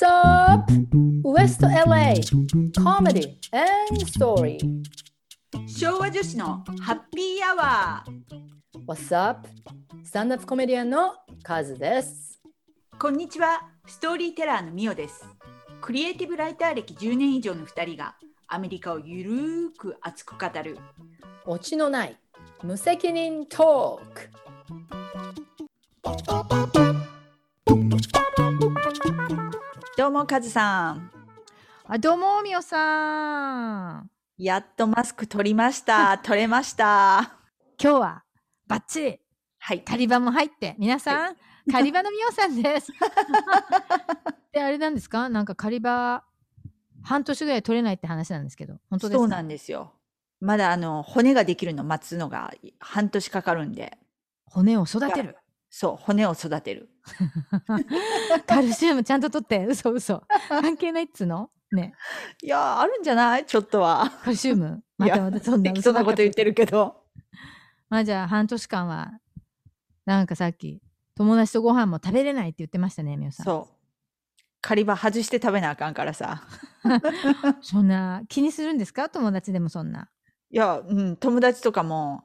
What's up? West LA Comedy and Story. 昭和女子のハッピーアワー What's up? スタンダップコメディアンのカズです。こんにちは。ストーリーテラーのミオです。クリエイティブライター歴10年以上の2人がアメリカをゆるーく熱く語る。オチのない無責任トークどうもカズさん。あ、どうも、みおさん。やっとマスク取りました。取れました。今日はバッチリはい。カリバも入って、皆さん、カリバのみおさんです。で、あれなんですか？なんかカリバ半年ぐらい取れないって話なんですけど、本当ですか？そうなんですよ。まだあの骨ができるの待つのが半年かかるんで。骨を育てる？そう骨を育てる カルシウムちゃんと取って、嘘嘘。関係ないっつうの？ね。いやーあるんじゃない？ちょっとはカルシウム？いやまたまたそんな適当なこと言ってる。るけどまあじゃあ半年間は、なんかさっき、友達とご飯も食べれないって言ってましたね、みおさん。そう狩り場外して食べなあかんからさ そんな気にするんですか？友達でもそんな。いや、うん、友達とかも、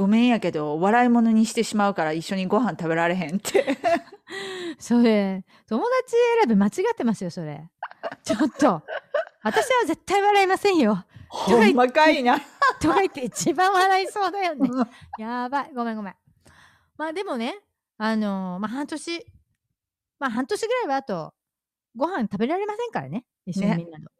ごめんやけど、笑い物にしてしまうから一緒にご飯食べられへんって。それ、友達選び間違ってますよ、それ。ちょっと。私は絶対笑いませんよ。ほんまかいな。とか言って一番笑いそうだよね。やばい。ごめんごめん。まあでもね、あのーまあ半年、まあ半年ぐらいはあと、ご飯食べられませんからね。一緒にねみんなと。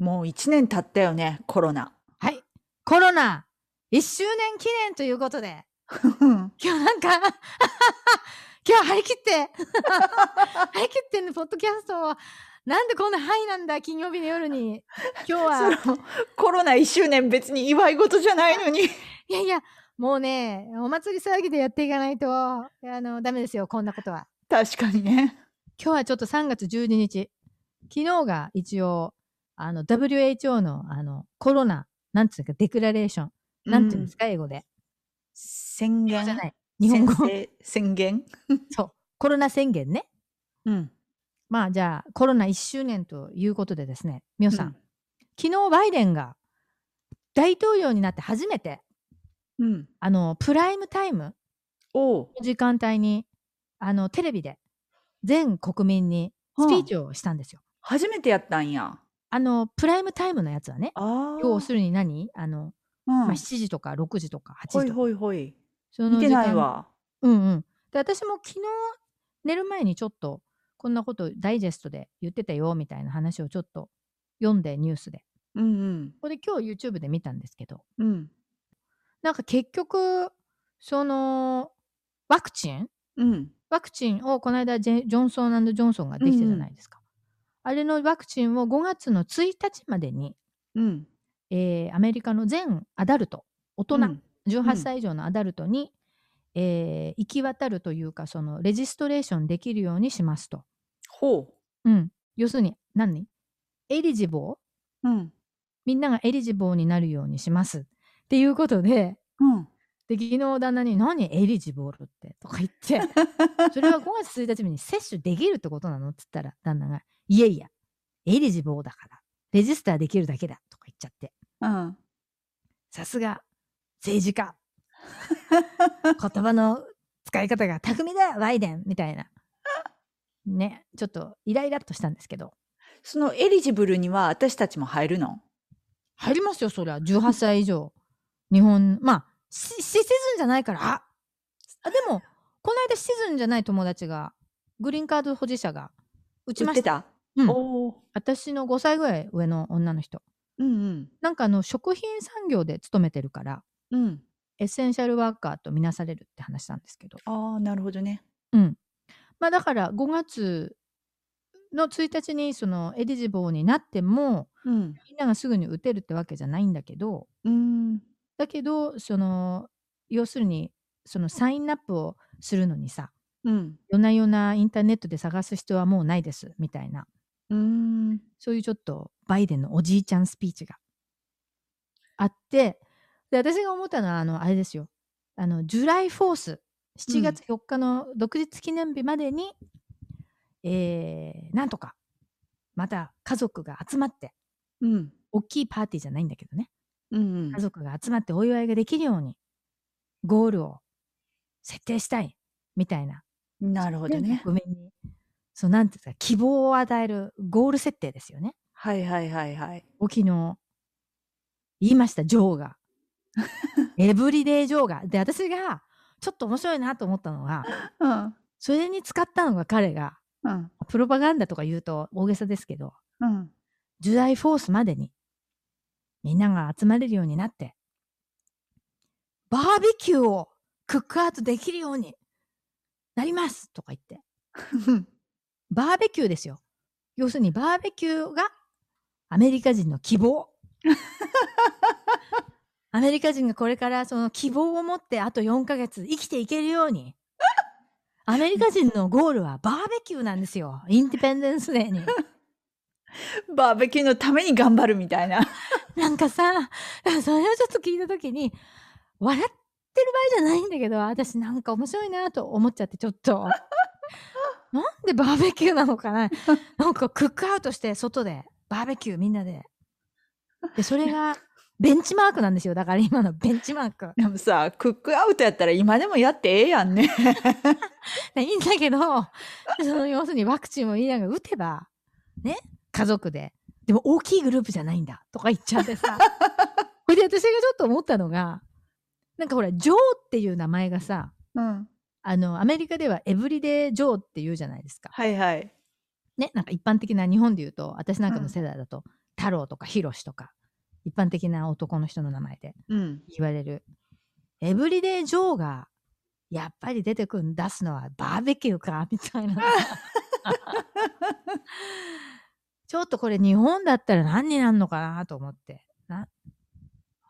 もう一年経ったよね、コロナ。はい。コロナ1周年記念ということで、今日なんか、今日張り切って、張り切ってんの、ポッドキャストを、なんでこんなハイなんだ、金曜日の夜に。今日は、コロナ1周年別に祝い事じゃないのに。いやいや、もうね、お祭り騒ぎでやっていかないと、あの、ダメですよ、こんなことは。確かにね。今日はちょっと3月12日。昨日が一応、あの、WHO の、あの、コロナ、なんつうか、デクラレーション。なんていうんですか、英語で。宣言？じゃない。日本語。宣言？そう。コロナ宣言ね。うん。まあ、じゃあ、コロナ1周年ということでですね、みおさん。うん昨日、バイデンが大統領になって初めて、うん。あの、プライムタイムの時間帯に、あの、テレビで全国民にスピーチをしたんですよ。初めてやったんや。あの、プライムタイムのやつはね、ああ。要するに何？あの、うん、まあ、7時とか6時とか8ほい時とか。ほいほい。そ見てないわ。うんうん。で、私も昨日寝る前にちょっと、こんなことダイジェストで言ってたよみたいな話をちょっと読んでニュースで。うんうん。これ今日 YouTube で見たんですけど、うん。なんか結局、その、ワクチン？うん。ワクチンをこの間ジョンソンジョンソンができたじゃないですか。あれのワクチンを5月の1日までに、うん。えーアメリカの全アダルト、大人、うん18歳以上のアダルトに、えー行き渡るというか、そのレジストレーションできるようにしますと。ほうん。要するに、何？エリジボー？う。うん。みんながエリジボーになるようにします。っていうことで、うん。で、昨日旦那に、何？エリジボールってとか言って、それは5月1日に接種できるってことなの？って言ったら、旦那が、いやいや、エリジボーだから、レジスターできるだけだとか言っちゃって、うん。さすが、政治家。言葉の使い方が巧みだよ、バイデンみたいな。ね、ちょっとイライラっとしたんですけど、そのエリジブルには私たちも入るの？入りますよ、そりゃ。18歳以上。日本、まあ、シシチズンじゃないから、ああでも、この間シチズンじゃない友達が、グリーンカード保持者が、打ちました。た？うん。私の5歳ぐらい上の女の人。うんうん。なんかあの、食品産業で勤めてるから、うん。エッセンシャルワーカーとみなされるって話なんですけど。ああ、なるほどね。うん。まあだから5月の1日にそのエリジボーになっても、うん。みんながすぐに打てるってわけじゃないんだけど、うん。だけど、その、要するに、そのサインアップをするのにさ、うん。夜な夜なインターネットで探す必要はもうないです、みたいな、うん。そういうちょっとバイデンのおじいちゃんスピーチがあって、で、私が思ったのは、あの、あれですよ。あの、ジュライフォース、7月4日の独立記念日までに、えー、なんとか、また家族が集まって、うん。大きいパーティーじゃないんだけどね、うん家族が集まってお祝いができるように、ゴールを設定したい、みたいな。うん。なるほどね。国民に、そう、なんていうんですか、希望を与えるゴール設定ですよね。はいはいはいはい。沖の言いました、ジョーが。エブリデイジョーが。で、私がちょっと面白いなと思ったのが、うん。それに使ったのが彼が、うん。プロパガンダとか言うと大げさですけど、うん。ジュライフォースまでにみんなが集まれるようになって、バーベキューをクックアウトできるようになりますとか言って、バーベキューですよ。要するにバーベキューがアメリカ人の希望。アメリカ人がこれからその希望を持ってあと4ヶ月生きていけるように。アメリカ人のゴールはバーベキューなんですよ。インディペンデンスデーに。バーベキューのために頑張るみたいな。なんかさ、それをちょっと聞いたときに、笑ってる場合じゃないんだけど、私なんか面白いなと思っちゃって、ちょっと。なんでバーベキューなのかな？なんかクックアウトして外でバーベキューみんなで。で、それがベンチマークなんですよ。だから今のベンチマーク。でもさ、クックアウトやったら今でもやってええやんね。いいんだけど、その要するにワクチンを言いながら打てば、ね、家族で。でも大きいグループじゃないんだとか言っちゃってさ。これで私がちょっと思ったのが、なんかほら、ジョーっていう名前がさ、うん。あの、アメリカではエブリデイ・ジョーって言うじゃないですか。はいはい。ね、なんか一般的な日本で言うと、私なんかの世代だと、太郎とかヒロシとか、一般的な男の人の名前でうん。言われる。エブリデイ・ジョーが、やっぱり出てくる、出すのはバーベキューかみたいな。ちょっとこれ日本だったら何になるのかなと思って。な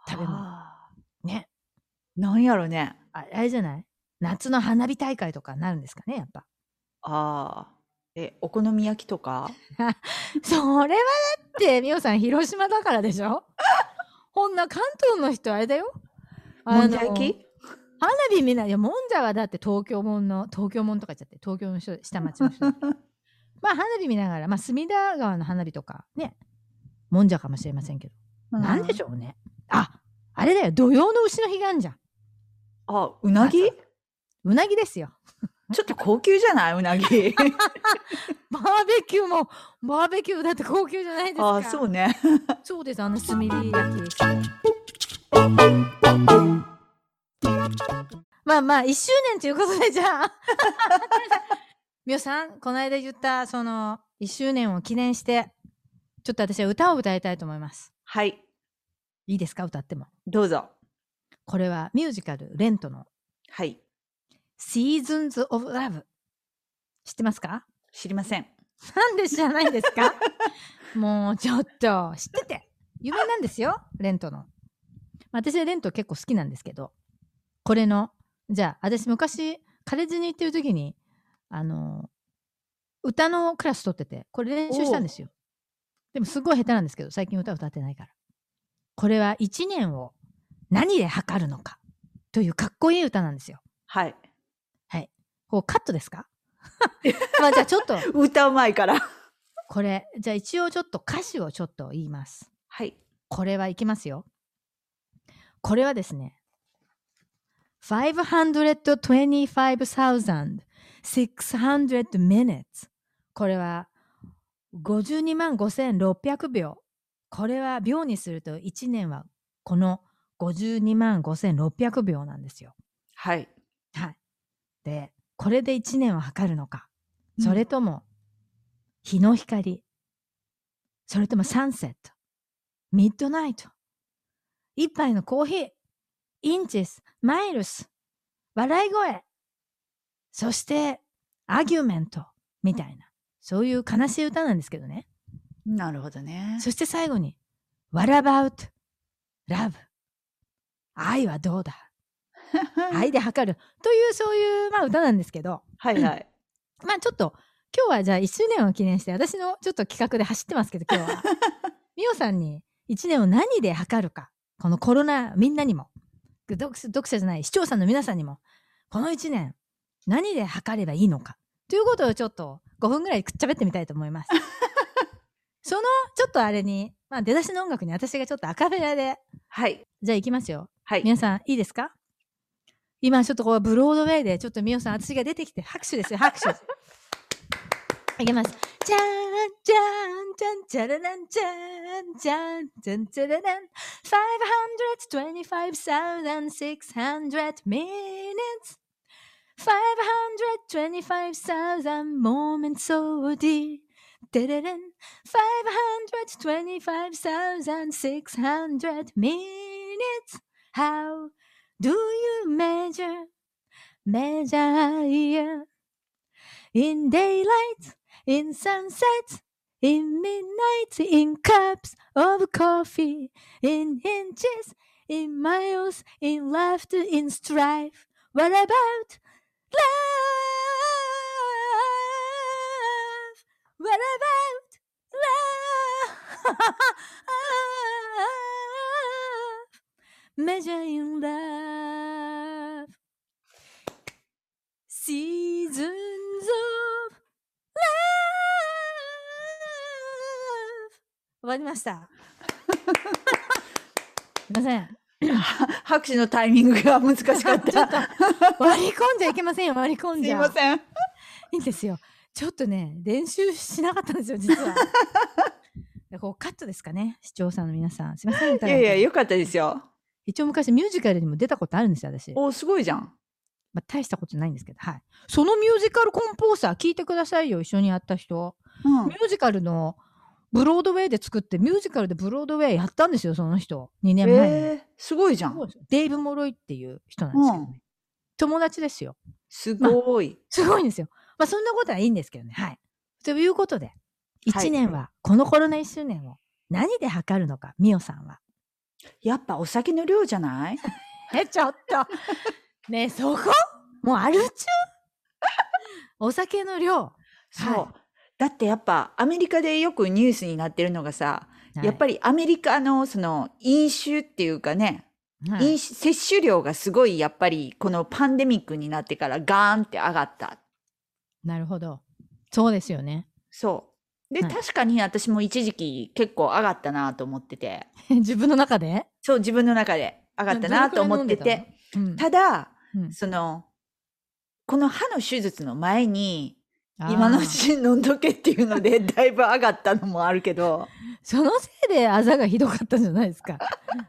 食べ物。あね。ーなんやろね。ああれじゃない？夏の花火大会とかになるんですかね、やっぱ。ああ。え、お好み焼きとか？それはだって、みおさん、広島だからでしょ？ほんな関東の人、あれだよ。もんじゃ焼き？花火見ないよ。もんじゃはだって東京もんの、東京もんとか言っちゃって、東京の人、下町の人。まあ、花火見ながら、まあ、隅田川の花火とか、ね、もんじゃかもしれませんけど。なんでしょょうね。あ、あれだよ。土曜の牛の日があんじゃん。あ、うなぎ？うなぎですよ。ちょっと高級じゃない？うなぎ。バーベキューも、バーベキューだって高級じゃないですか。ああ、そうね。そうです、あの炭火焼き。まあまあ、1周年ということで、じゃあ。みおさん、この間言った、その、1周年を記念して、ちょっと私は歌を歌いたいと思います。はい。いいですか？歌っても。どうぞ。これはミュージカル、レントのはい。Seasons of Love。知ってますか？知りません。なんで知らないんですか？もうちょっと知ってて有名なんですよレントの。まあ私はレント結構好きなんですけどこれのじゃあ私昔カレッジに行ってる時にあの歌のクラス取っててこれ練習したんですよ。でもすごい下手なんですけど最近歌歌ってないから。これは1年を何で測るのかというかっこいい歌なんですよ。はい。こうカットですか？まあじゃあちょっと歌うまいから。これじゃあ一応ちょっと歌詞をちょっと言います。はい。これはいきますよ。これはですね、525,600 minutes。これは52万5600秒。これは秒にすると1年はこの52万5600秒なんですよ。はい。はい。で、これで1年を測るのか、それとも日の光、それともサンセット、ミッドナイト、一杯のコーヒー、インチス、マイルス、笑い声、そしてアギュメント。みたいな、そういう悲しい歌なんですけどね。なるほどね。そして最後に、What about love? 愛はどうだ？愛 で測るというそういう、まあ、歌なんですけど、はいはい。まあちょっと今日はじゃあ1周年を記念して私のちょっと企画で走ってますけど今日は みおさんに1年を何で測るかこのコロナみんなにも読読者じゃない視聴者の皆さんにもこの1年何で測ればいいのかということをちょっと5分ぐらいくっちゃべってみたいと思います。その、ちょっとあれに、まあ出だしの音楽に私がちょっとアカペラで、はい。じゃあ行きますよ。はい。皆さん、いいですか？今ちょっとこう、ブロードウェイで、ちょっとみおさん、私が出てきて、拍手ですよ、拍手。いきます。じゃん、じゃん、じゃん、じゃららん、じゃん、じゃん、じゃん、じゃららん。525,600 minutes. 525,000 moments so dear. でれれん525,600 minutes. How do you measure, measure? In daylight, in sunset, in midnight, in cups of coffee, in inches, in miles, in laughter, in strife. What about love? What about love? Measuring love. 終わりました。すいません。拍手のタイミングが難しかった。割り込んじゃいけませんよ、割り込んすじゃ。いません。いいんですよ。ちょっとね、練習しなかったんですよ、実は。でこうカットですかね、視聴者の皆さん。すいません。いやいや、よかったですよ。一応昔ミュージカルにも出たことあるんですよ、私。お、すごいじゃん。まあ、大したことないんですけど、はい。そのミュージカルコンポーサー聞いてくださいよ、一緒にやった人。うんミュージカルのブロードウェイで作って、ミュージカルでブロードウェイやったんですよ、その人。2年前に。えー、すごいじゃん。デイブ・モロイっていう人なんですけどね。友達ですよ。すごい。すごいんですよ。まあそんなことはいいんですけどね。はい。ということで、はい1年は、このコロナ1周年を何で測るのか、みおさんは。やっぱお酒の量じゃない？え、ちょっと。ねえ、そこ？もうアル中お酒の量。そう。はだってやっぱアメリカでよくニュースになってるのがさ、やっぱり、りアメリカのその飲酒っていうかね、はい。飲酒摂取量がすごいやっぱりこのパンデミックになってからガーンって上がった。なるほど。そうですよね。そう。で、はい。確かに私も一時期結構上がったなと思ってて、自分の中で？そう自分の中で上がったなと思ってて、うん。ただ、うん。その、この歯の手術の前に、今のうちに飲んどけっていうので、だいぶ上がったのもあるけど、そのせいであざがひどかったんじゃないですか。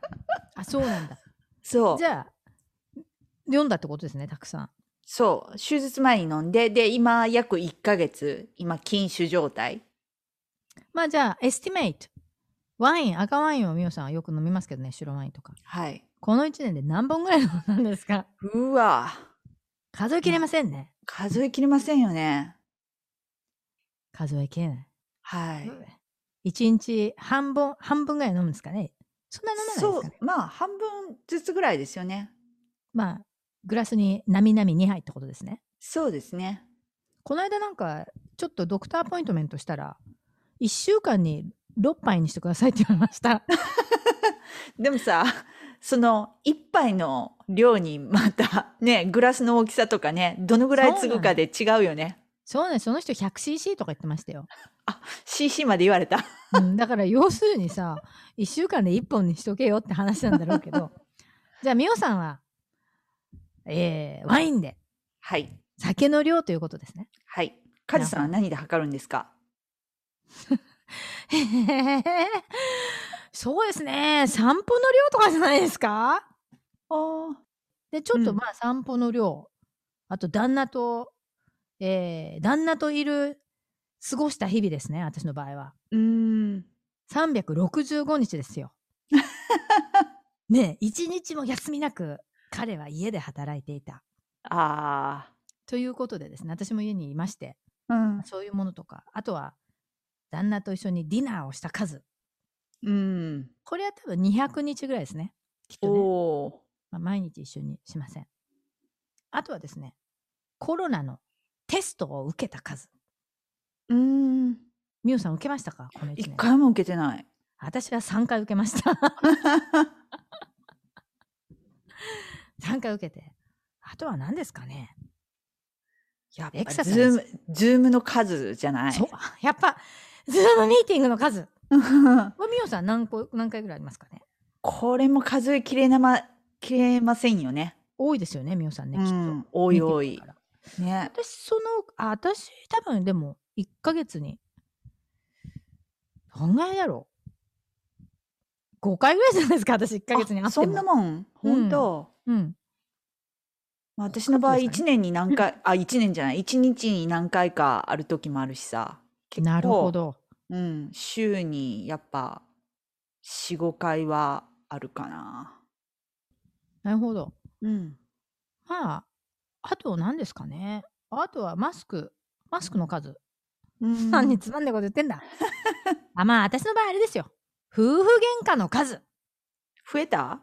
あ、そうなんだ。そうじ。ゃあ、読んだってことですね、たくさん。そう。手術前に飲んで、で、今約1ヶ月、今禁酒状態。まあじゃあ、エスティメイト。ワイン、赤ワインをみおさんはよく飲みますけどね、白ワインとか。はい。この1年で何本ぐらい飲んだんですか？うわ数えきれませんね。数えきれませんよね。数えきれない。はい。一日半分、半分ぐらい飲むんですかね。そんな飲まないですそうかね。。まあ、半分ずつぐらいですよね。まあ、グラスになみなみ2杯ってことですね。そうですね。この間なんか、ちょっとドクターアポイントメントしたら、1週間に6杯にしてくださいって言われました。でもさ、その一杯の量にまたね、グラスの大きさとかね、どのぐらい継ぐかで違うよね。そうね、その人 100cc とか言ってましたよ。CC まで言われた。うん、だから要するにさ、1週間で1本にしとけよって話なんだろうけど。じゃあ、みおさんは、えー、ワインではい。酒の量ということですね。はい。カズさんは何で測るんですか？そうですね。散歩の量とかじゃないですか？ああ。で、ちょっとうんまあ散歩の量、あと旦那と、えー、旦那といる、過ごした日々ですね、私の場合は。うーん。365日ですよ。ねえ、一日も休みなく、彼は家で働いていた。あということでですね、私も家にいまして、あ。うん。そういうものとか、あとは、旦那と一緒にディナーをした数。うん。これは多分200日ぐらいですね。きっとね。おお。まあ、毎日一緒にしません。あとはですね、コロナのテストを受けた数。うーん。みおさん受けましたか？この1年。一回も受けてない。私は3回受けました。3回受けて。あとは何ですかね？やっぱエクササイズ Zoom、 Zoom の数じゃない？そう。やっぱ、 Zoom ミーティングの数。みおさん何個、何回ぐらいありますかね？これも数えきれなま、きれませんよね。多いですよね、みおさんね、きっと。うん多い多いね。私、その、あ、私、多分でも、1ヶ月に、どんぐらいだろう ?5 回ぐらいじゃないですか、私、1ヶ月にあっても。そんなもん？本当、うん。まあ私の場合そうですか1年に何回、あ、1年じゃない、1日に何回かある時もあるしさ。結構なるほ。ど。うん、週にやっぱ4、5回はあるかな。なるほど。うん。まあ、あと何ですかね。あとはマスク、マスクの数。うん何につまんねえこと言ってんだ。あ、まあ、私の場合あれですよ。夫婦喧嘩の数。増えた？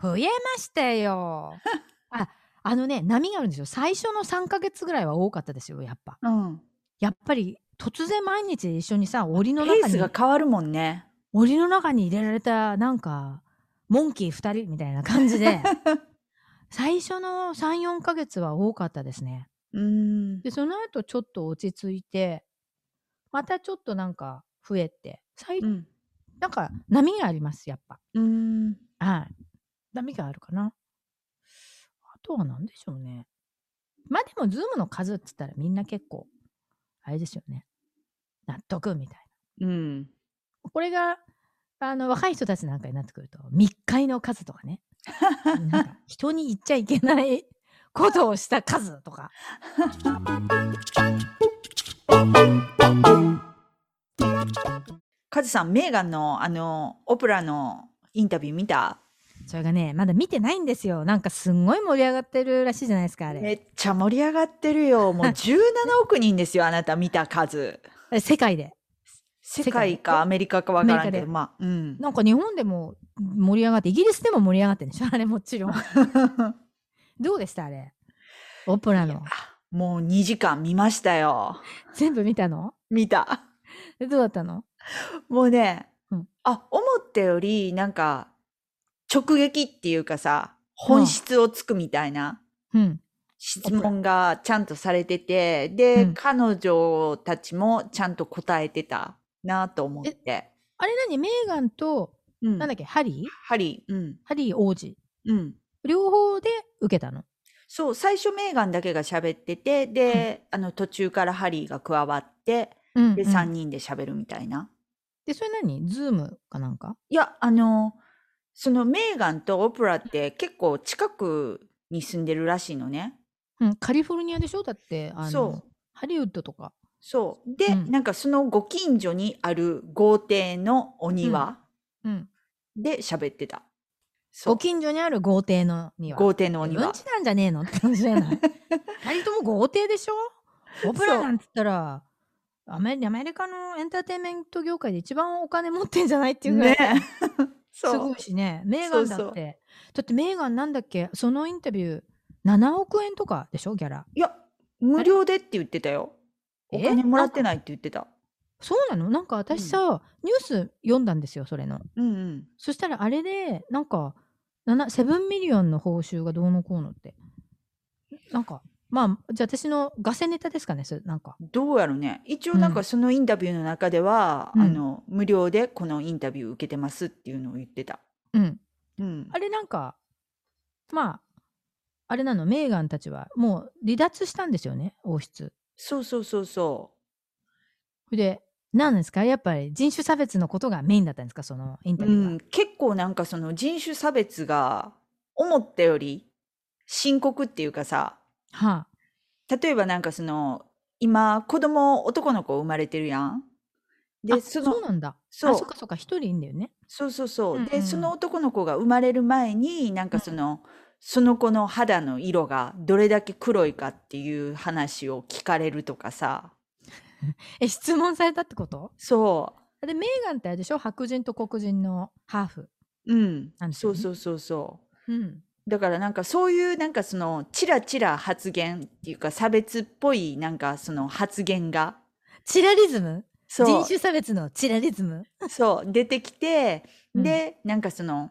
増えましたよ。あ、あのね、波があるんですよ。最初の3ヶ月ぐらいは多かったですよ、やっぱ。うん。やっぱり、突然毎日一緒にさ、檻のペース中に、が変わるもんね。檻の中に入れられた、なんか、モンキー2人みたいな感じで、最初の3、4ヶ月は多かったですね。うん。で、その後ちょっと落ち着いて、またちょっとなんか増えて、最うん。なんか波があります、やっぱ。うん。はい。波があるかな。あとは何でしょうね。まあでも、ズームの数っつったらみんな結構、あれですよね。納得みたいうん。な。これが、あの、若い人たちなんかになってくると、密会の数とかね。なんか、人に言っちゃいけない ことをした数とか。カズさん、メーガンのあの、オプラのインタビュー見た？それがね、まだ見てないんですよ。なんかすんごい盛り上がってるらしいじゃないですか、あれ。めっちゃ盛り上がってるよ。もう 17億人ですよ、あなた見た数。世界で。世世界界かアメリカかわからんけど、まあ、うん。なんか日本でも盛り上がって、イギリスでも盛り上がってるんでしょ？あれもちろん。どうでした？あれ。オプラの。もう2時間見ましたよ。全部見たの？見た。でどうだったの？もうね、うんあ、思ったより、なんか、直撃っていうかさ、本質をつくみたいなうん。質問がちゃんとされてて、で、うん彼女たちもちゃんと答えてたなと思って。あれ何？メーガンと、うんなんだっけ、ハリーハリー、うん、ハリー王子。うん。両方で受けたの？そう、最初メーガンだけが喋ってて、で、あの途中からハリーが加わって、うん、で、うん3人で喋るみたいな。で、それ何？ズームかなんか？いや、あの、そのメーガンとオプラって結構近くに住んでるらしいのね。うん、カリフォルニアでしょ？だって、あのそう、ハリウッドとか。そう。で、うんなんかそのご近所にある豪邸のお庭うん。で喋ってた。そうご近所にある豪邸の庭。豪邸のお庭うん。ちなんじゃねえのって感じじゃない？二人とも豪邸でしょ？オプラなんて言ったらアメリアメリカのエンターテインメント業界で一番お金持ってんじゃないっていうぐらい、ね。す そうごい。しねメーガンだってそうそうだってメーガンなんだっけ？そのインタビュー7億円とかでしょ？ギャラいや、無料でって言ってたよ。おえ金もらってないって言ってた。そうなの？なんか私さ、ニュース読んだんですよそれのうんうん。そしたらあれでなんか7 7ミリオンの報酬がどうのこうのってなんかまあじゃあ私のガセネタですかねそれなんかどうやろね。一応なんうんかそのインタビューの中では、うんあの、無料でこのインタビュー受けてますっていうのを言ってた。うんうん。あれなんか、まあ、あれなの、メーガンたちはもう離脱したんですよね、王室。そうそうそうそそれで、何ですか？やっぱり人種差別のことがメインだったんですか？そのインう。タビューは。うん。結構なんかその人種差別が思ったより深刻っていうかさ、はあ、例えばなんかその、今子供男の子生まれてるやん。で、あそのそうなんだ。そうあ、そっかそっか、一人いいんだよね。そうそうそう。で、うんうんその男の子が生まれる前に、なんかその、その子の肌の色がどれだけ黒いかっていう話を聞かれるとかさ。え、質問されたってこと？そで、メーガンってあれでしょ？白人と黒人のハーフ。う。うん。なんですよね。そうそうそうそう。うん。だからなんかそういうなんかそのチラチラ発言っていうか差別っぽいなんかその発言が。チラリズム？そう。人種差別のチラリズム？そう。出てきて、うん。でなんかその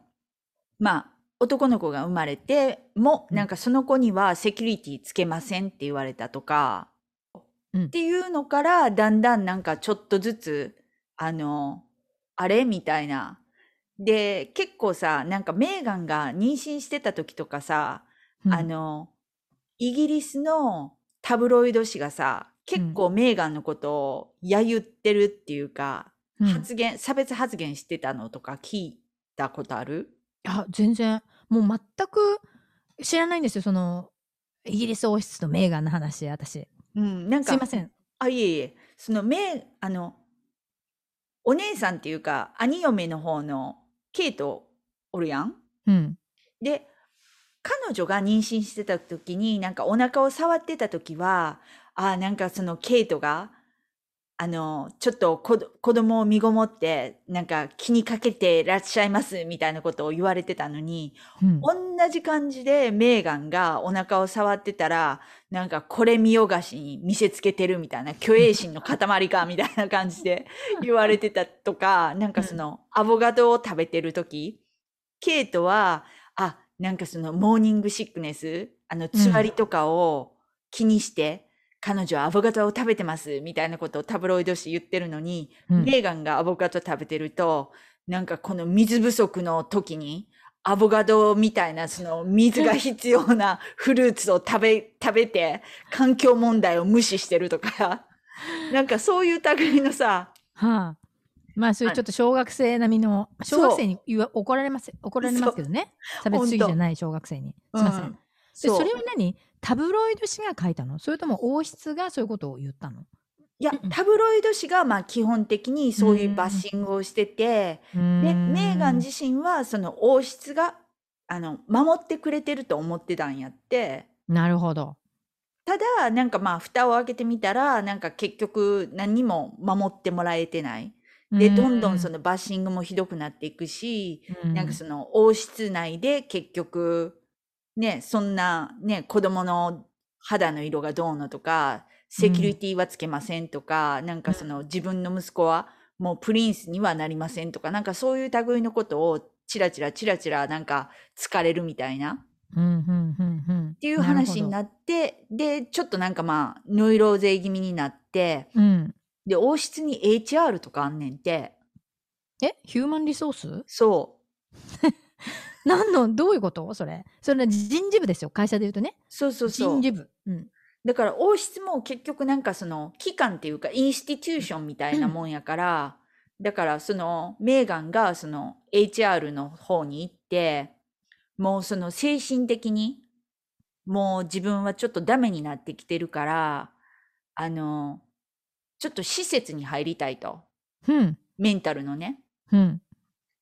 まあ男の子が生まれてもうん。なんかその子にはセキュリティつけませんって言われたとか、うん。っていうのからだんだんなんかちょっとずつあのあれ？みたいな。で結構さなんかメーガンが妊娠してた時とかさ、うん。あのイギリスのタブロイド紙がさ結構メーガンのことを揶揄ってるっていうか、うん。発言差別発言してたのとか聞いたことある？あ全然。もう全く知らないんですよそのイギリス王室とメーガンの話私うん、なんかすいませんあ、いえいえ、そのめ、あの、お姉さんっていうか、兄嫁の方のケイトおるやん？うんで、彼女が妊娠してた時に、なんかお腹を触ってた時は、あ、なんかそのケイトが、あの、ちょっと子供を身ごもって、なんか気にかけてらっしゃいますみたいなことを言われてたのに、うん。同じ感じでメーガンがお腹を触ってたら、なんかこれ見よがしに見せつけてるみたいな、虚栄心の塊かみたいな感じで 言われてたとか、なんかそのアボカドを食べてる時、ケイトは、あ、なんかそのモーニングシックネス、あの、つわりとかを気にして、彼女はアボカドを食べてますみたいなことをタブロイド紙言ってるのに、うん。メーガンがアボカド食べてると、なんかこの水不足の時に、アボカドみたいなその水が必要なフルーツを食べ、食べて環境問題を無視してるとか、なんかそういう類のさ、はあ。まあそういうちょっと小学生並みの小学生に言わ怒られます怒られますけどね。差別主義じゃない小学生に。すいません、そう。それは何？タブロイド紙が書いたの？それとも王室がそういうことを言ったの？いやタブロイド紙がまあ基本的にそういうバッシングをしてて、で、メーガン自身はその王室が、あの、守ってくれてると思ってたんやって、なるほど。ただ、なんかまあ、蓋を開けてみたら、なんか結局何にも守ってもらえてない。で、どんどんそのバッシングもひどくなっていくし、なんかその王室内で結局、ね、そんなね、子供の肌の色がどうのとか、セキュリティはつけませんとか、なんかその自分の息子はもうプリンスにはなりませんとか、なんかそういう類のことをチラチラチラチラなんか疲れるみたいな。うんうんうんうん。っていう話になって、で、ちょっとなんかまあ、ノイローゼ気味になって、うん。で、王室に HR とかあんねんて、え？ヒューマンリソース？そ 何のどういうこと？それ。それは人事部ですよ。会社で言うとね。う、そうそうそう。人。事部。うん。だから王室も結局なんかその機関っていうかインスティテューションみたいなもんやから、だからそのメーガンがその HR の方に行って、もうその精神的にもう自分はちょっとダメになってきてるから、あの、ちょっと施設に入りたいと。うん。メンタルのね。うん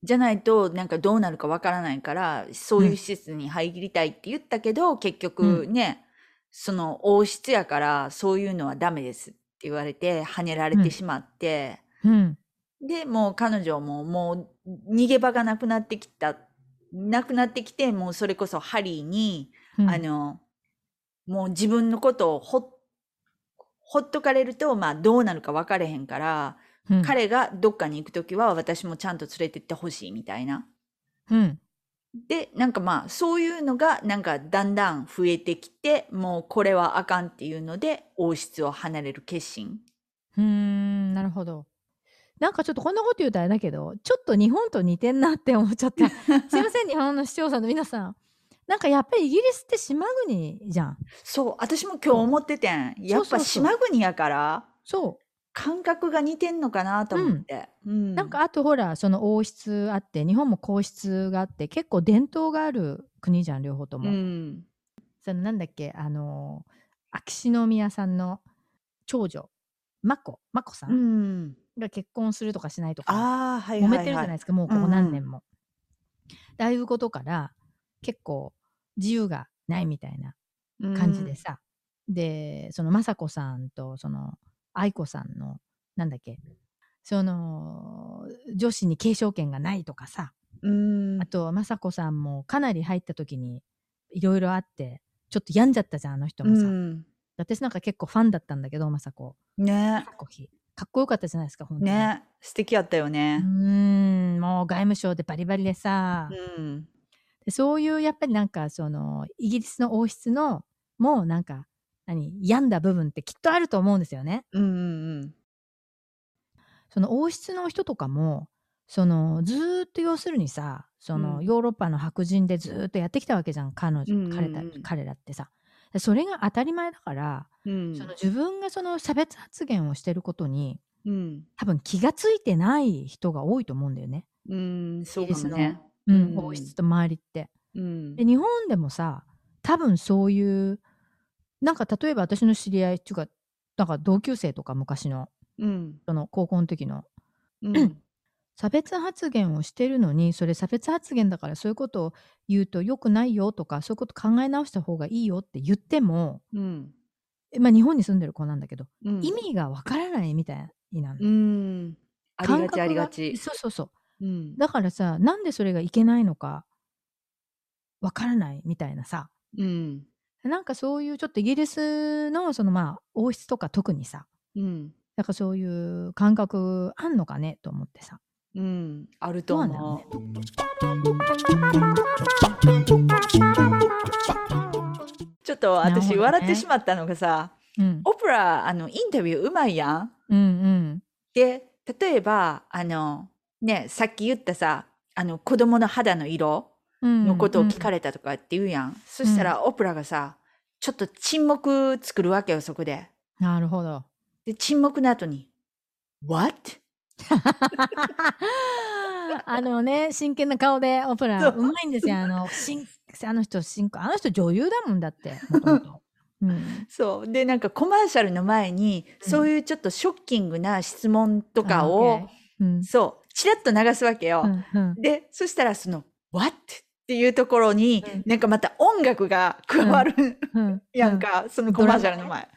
じゃないとなんかどうなるかわからないから、そういう施設に入りたいって言ったけど、結局ね、その王室やからそういうのはダメですって言われて跳ねられてしまって、うん。で、もう彼女ももう逃げ場がなくなってきた、なくなってきて、もうそれこそハリーに、うん。あの、もう自分のことをほっ、ほっとかれると、まあどうなるか分かれへんから、うん。彼がどっかに行くときは私もちゃんと連れてってほしいみたいな。うん。で、なんかまあそういうのがなんかだんだん増えてきて、もうこれはあかんっていうので王室を離れる決心。うーんなるほど。なんかちょっとこんなこと言うとあれだけどちょっと日本と似てんなって思っちゃった すいません日本の視聴者の皆さん。なんかやっぱりイギリスって島国じゃん。そう、私も今日思っててん。やっぱ島国やから。そ感覚が似てんのかなと思って。うんうなんかあとほらその王室あって日本も皇室があって結構伝統がある国じゃん両方とうも、ん。そのなんだっけあの秋篠宮さんの長女眞子眞子さうんん。が結婚するとかしないとか、ああ、はいはい、はい。揉めてるじゃないですか、もうここ何年も。でああいうことから結構自由がないみたいな感じでさ、でその雅子さんとその愛子さんのなんだっけその女子に継承権がないとかさ、うん。あと雅子さんもかなり入った時にいろいろあってちょっと病んじゃったじゃんあの人もさ、うん。私なんか結構ファンだったんだけど雅子。ね。かっこいい。かっこよかったじゃないですか本当に。ね。素敵やったよね。ん。もう外務省でバリバリでさ、うん。でそういうやっぱりなんかそのイギリスの王室のもうなんか何病んだ部分ってきっとあると思うんですよね。うんうんその王室の人とかもそのずーっと要するにさそのうんヨーロッパの白人でずーっとやってきたわけじゃん彼女、うんうんうん彼た彼らってさでそれが当たり前だから、うん。その自分がその差別発言をしてることにうん。多分気がついてない人が多いと思うんだよね、うん、そうかイギリスのもね。うんうん王室と周りって。うんで。日本でもさ多分そういうなんか例えば私の知り合いっていうかなんか同級生とか昔のうん。その高校の時のうん。差別発言をしてるのにそれ差別発言だからそういうことを言うと良くないよとかそういうこと考え直した方がいいよって言っても、うん。えまあ、日本に住んでる子なんだけど、うん意味がわからないみたいなの、うん。ありがち感覚がありがち。そうそうそううん。だからさなんでそれがいけないのかわからないみたいなさうん。なんかそういうちょっとイギリスのそのまあ王室とか特にさうん。なんかそういう感覚あんのかねと思ってさうん。あるとどうう思ねう。ちょっと私笑ってしまったのがさ、うんオプラあのインタビューうまいやん。うんうんで例えばあのねさっき言ったさあの子供の肌の色うんのことを聞かれたとかって言うやん。そしたらオプラがさちょっと沈黙作るわけよそこで。なるほど。で沈黙の後に「What? 」あのね真剣な顔でオペラそう。うまいんですよ。あのしんあの人あの人女優だもんだって うん。そう。でなんかコマーシャルの前に、うん。そういうちょっとショッキングな質問とかあをうん。そう。ちらっと流すわけよ。うんうん。でそしたらその「What?」っていうところに、うんなんかまた音楽が加わる、うんやんか、そのコマーシャルの前。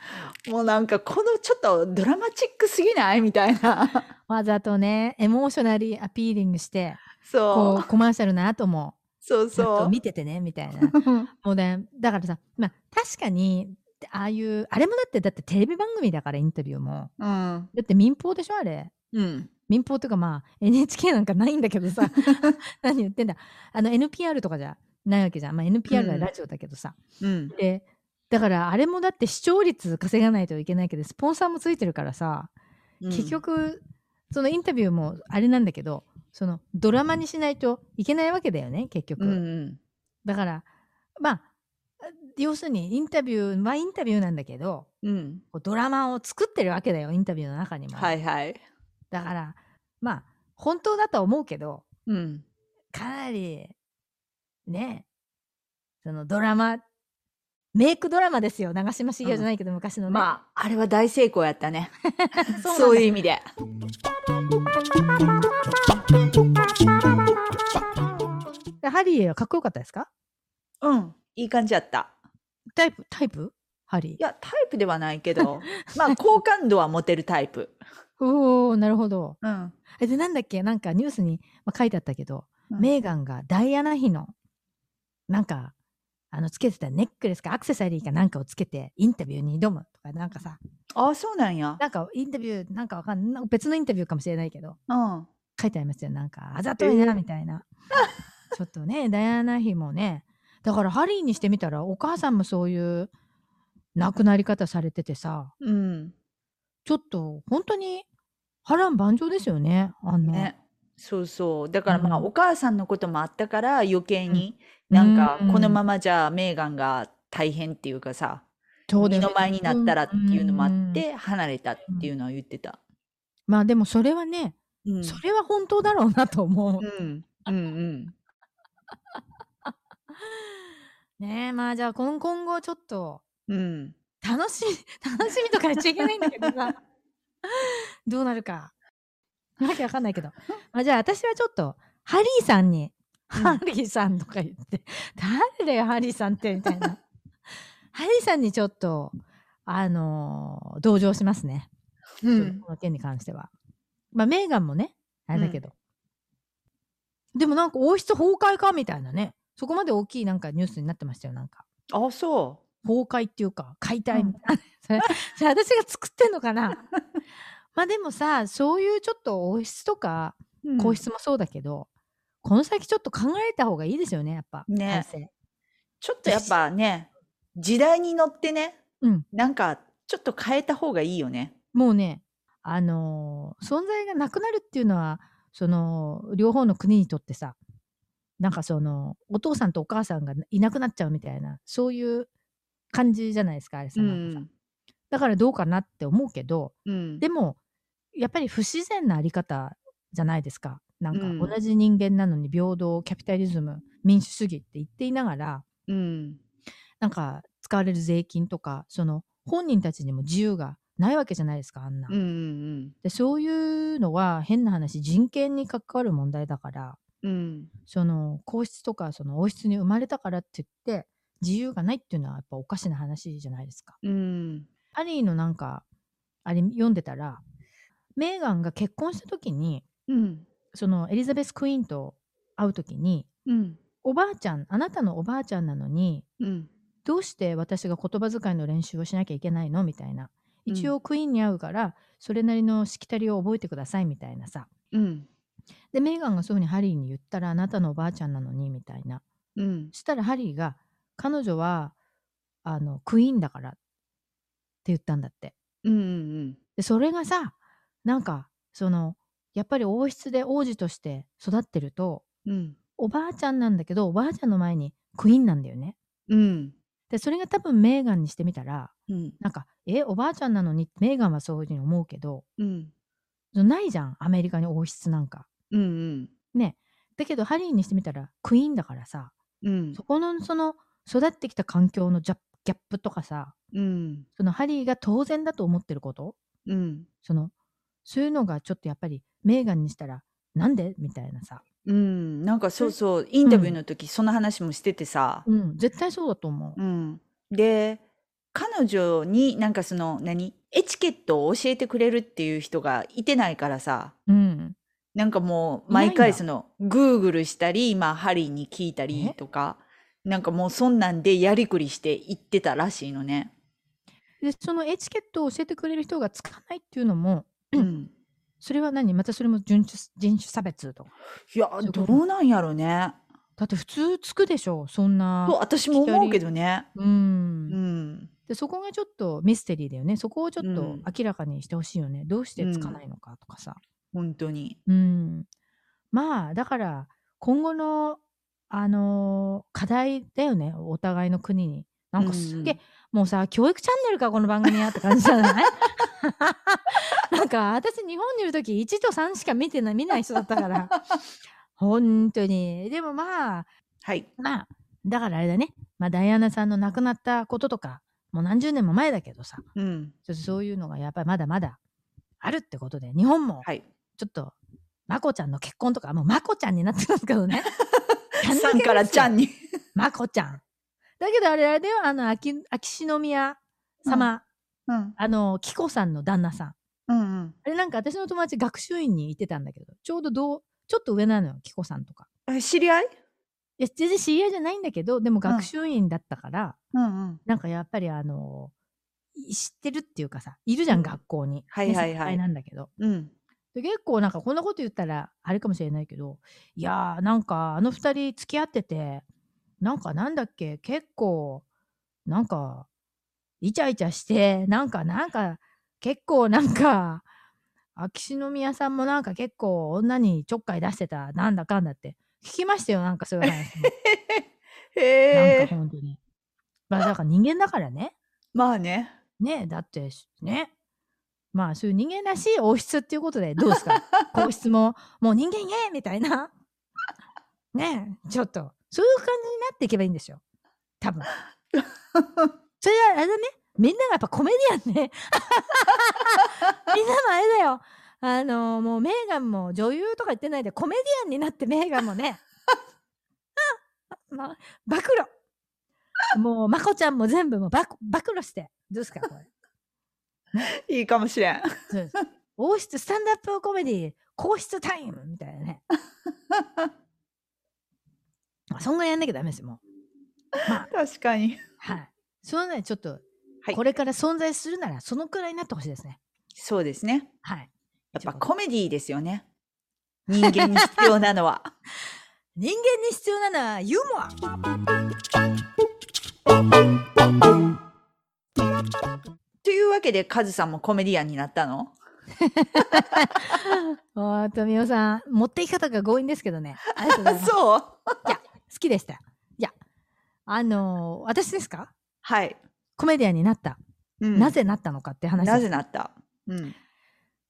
もうなんかこのちょっとドラマチックすぎない？みたいな。わざとねエモーショナリーアピーリングしてそこうう。コマーシャルの後もそうそう。と見ててねみたいな もうねだからさまあ確かにああいうあれもだってだってテレビ番組だからインタビューもうん。だって民放でしょあれうん。民放とかまあ NHK なんかないんだけどさ 何言ってんだあの NPR とかじゃないわけじゃん、まあ、NPR はラジオだけどさ、うん。でだからあれもだって視聴率稼がないといけないけどスポンサーもついてるからさ、結局そのインタビューもあれなんだけどそのドラマにしないといけないわけだよね結局、うん、うん。だからまあ要するにインタビューはインタビューなんだけどうん。ドラマを作ってるわけだよインタビューの中にも、はいはい。だからまあ本当だとは思うけどうん。かなりねそのドラマメイクドラマですよ長嶋茂雄じゃないけど、昔のね、まあ、あれは大成功やったね。そうそういう意味で。でハリーはかっこよかったですか？うん。いい感じやった。タイプタイプ？ハリーいや、タイプではないけど、まあ、好感度は持てるタイプ。おおなるほど。うん。えでなんだっけ？なんかニュースに、まあ、書いてあったけど、うん。メーガンがダイアナ妃のなんかあのつけてたネックレスかアクセサリーかなんかをつけてインタビューに挑むとかなんかさ。ああ、そうなんや。なんかインタビューなんかわかんない。別のインタビューかもしれないけどうん。書いてありますよ。なんかあざといなみたいな、ちょっとね ダイアナ妃もねだからハリーにしてみたらお母さんもそういう亡くなり方されててさ。うん。ちょっと本当に波乱万丈ですよねあんな、ね。そうそう。だからまあ、うんお母さんのこともあったから余計に、なんかうんこのままじゃメーガンが大変っていうかさ、二そうだよねの舞になったらっていうのもあっうんて離れたっていうのは言ってた。まあでもそれはね、うん。それは本当だろうなと思う。うん。うんうん。ねえまあじゃあ今今後ちょっとうん。楽しみ楽しみとか言っちゃいけないんだけどさ どうなるか。わけわかんないけど、まあ、じゃあ私はちょっとハリーさんに、うん。ハリーさんとか言って誰だよハリーさんってみたいな。ハリーさんにちょっとあのー同情しますね、うん。この件に関しては。まあメーガンもねあれだけど、でもなんか王室崩壊かみたいなね。そこまで大きいなんかニュースになってましたよなんか。あ、そ崩壊っていうか解体みたいな、それそれ私が作ってんのかな？まあでもさそういうちょっと王室とかう。皇室もそうだけど、この先ちょっと考えた方がいいですよねやっぱねちょっとやっぱね、時代に乗ってね、うん。なんかちょっと変えた方がいいよね。もうね、あのー存在がなくなるっていうのは、その、両方の国にとってさ、なんかその、お父さんとお母さんがいなくなっちゃうみたいな、そういう感じじゃないですか、あれさ。うなんかさん。だからどうかなって思うけど、うん。でも、やっぱり不自然なあり方じゃないですか。なんかうん同じ人間なのに平等、キャピタリズム、民主主義って言っていながら、うん。なんか使われる税金とか、その本人たちにも自由がないわけじゃないですか、あんな。うんうんでそういうのは変な話、人権に関わる問題だから、うん。その皇室とかその王室に生まれたからって言って、自由がないっていうのはやっぱおかしな話じゃないですか。うん。ハリーのなんか、あれ読んでたら、メーガンが結婚した時に、うん。そのエリザベス・クイーンと会う時に、うん。おばあちゃん、あなたのおばあちゃんなのに、うん。どうして私が言葉遣いの練習をしなきゃいけないのみたいな。うん一応クイーンに会うから、それなりのしきたりを覚えてくださいみたいなさ。うん。で、メーガンがそういうふうにハリーに言ったら、あなたのおばあちゃんなのにみたいな。うん。そしたらハリーが、彼女は、あの、クイーンだからって言ったんだって。うん。うん。で、それがさ、なんか、その、やっぱり王室で王子として育ってると、うん。おばあちゃんなんだけど、おばあちゃんの前にクイーンなんだよね。うん。で、それが多分メーガンにしてみたら、うん。なんか、え、おばあちゃんなのに、メーガンはそういうふうに思うけど、うん。ないじゃん、アメリカに王室なんか。うん。ね。だけど、ハリーにしてみたら、クイーンだからさ、うん。そこの、その、育ってきた環境のジャギャップとかさ、うん。そのハリーが当然だと思ってること、うん。その、そういうのがちょっとやっぱり、メーガンにしたら、なんで？みたいなさ。うん。なんかそうそう、インタビューの時その話もしててさ。うん、絶対そうだと思う。うん。で、彼女になんかその、何？エチケットを教えてくれるっていう人がいてないからさ。うん。なんかもう毎回そのグーグルしたり、まあハリーに聞いたりとか、なんかもうそんなんでやりくりして行ってたらしいのね。で、そのエチケットを教えてくれる人がつかないっていうのも、うん。それは何？またそれも人種人種差別とか？いや、どうなんやろね。だって普通つくでしょ、そんなと。私も思うけどね。う。うんん。で、そこがちょっとミステリーだよね。そこをちょっとうん明らかにしてほしいよね。どうしてつかないのかとかさ。本当に。うん。まあ、だから、今後の、あのー課題だよね。お互いの国に。なんかすげえ、うんもうさ、教育チャンネルか、この番組はって感じじゃない？なんか、私、日本にいるとき、1と3しか見てない、見ない人だったから。本当に。でもまあ、はい。まあ、だからあれだね。まあ、ダイアナさんの亡くなったこととか、もう何十年も前だけどさ、うん。ちょっとそういうのがやっぱりまだまだあるってことで、日本もはい。ちょっと、まこちゃんの結婚とか、もうまこちゃんになってますけどね。さんからちゃんに。まこちゃん。だけどあれあれだよ、あの、秋秋篠宮様、うん。あの、紀子さんの旦那さん。うんうんあれなんか私の友達学習院に行ってたんだけど、ちょうどどう、ちょっと上なのよ、紀子さんとか。え。知り合い？いや、全然知り合いじゃないんだけど、でも学習院だったから、うんうん。なんかやっぱりあの、い知ってるっていうかさ、いるじゃん、うん学校に。はいはいはいなんだけど。うん。で結構なんかこんなこと言ったらあれかもしれないけど、いやーなんかあの二人付き合ってて、なんかなんだっけ、結構、なんか、イチャイチャして、なんかなんか、結構なんか、秋篠宮さんもなんか結構女にちょっかい出してた、なんだかんだって。聞きましたよ、なんかそういう話も。へなんえか。本当に。まあだから人間だからね。まあね。ねだってね。まあそういう人間らしい王室っていうことでどうですか？皇室ももう人間イエーイみたいな。ねちょっとそういう感じになっていけばいいんですよ。多分。それはあれだね。みんながやっぱコメディアンね。みんなもあれだよ。あのもうメーガンも女優とか言ってないでコメディアンになってメーガンもね。ま、暴露。もうまこちゃんも全部もう暴暴露して。どうですかこれ？いいかもしれん。王室スタンダップコメディ皇室タイムみたいなね。ま あそんぐらいやんなきゃダメですよ、もう。まあ、確かに。はい。そのね、ちょっと、はいこれから存在するなら、そのくらいになってほしいですね。そうですね。はい。やっぱコメディですよね。人間に必要なのは。人間に必要なのはユーモアというわけで、カズさんもコメディアンになったの？おー、富代さん、持っていき方が強引ですけどね。ありがとうございます。そう？好きでした。いや、あのー私ですか？はい。コメディアンになった。うんなぜなったのかって話なぜなった？うん。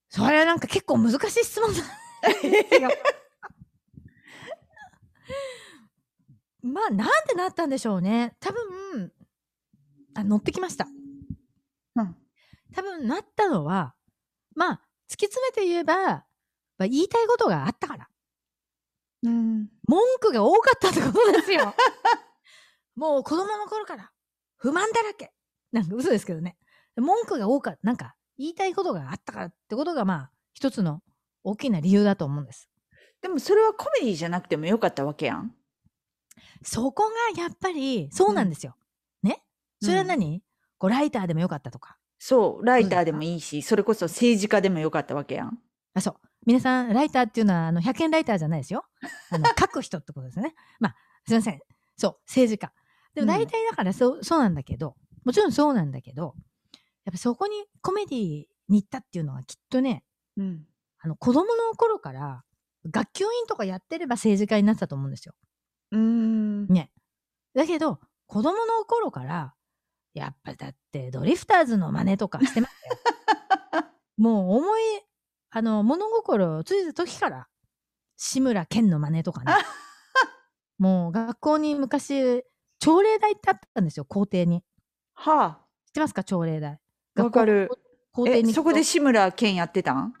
それはなんか結構難しい質問なんですよ。まあ、なんでなったんでしょうね。多分、あ、乗ってきました。うん。多分、なったのは、まあ、突き詰めて言えば、まあ、言いたいことがあったから。うん。文句が多かったってことですよ。もう子供の頃から不満だらけ。なんか嘘ですけどね。文句が多かった。なんか言いたいことがあったからってことがまあ一つの大きな理由だと思うんです。でもそれはコメディじゃなくてもよかったわけやん。そこがやっぱりそうなんですよ。ねそれは何、こうライターでもよかったとか。そう、ライターでもいいし、それこそ政治家でもよかったわけやん。あ、そう。皆さん、ライターっていうのは、あの、100円ライターじゃないですよ。あの、書く人ってことですね。まあ、すいません。そう、政治家。でもうん大体だからそう、そうなんだけど、もちろんそうなんだけど、やっぱそこにコメディに行ったっていうのはきっとね、うん。あの、子供の頃から、学級委員とかやってれば政治家になってたと思うんですよ。うーん。ね。だけど、子供の頃から、やっぱだってドリフターズの真似とかしてましたよ。もう思い、あの、物心ついた時から、志村けんの真似とかね。もう学校に昔、朝礼台ってあったんですよ、校庭に。は知ってますか、朝礼台。あ、わかる。え、校庭にそこで志村けんやってたん？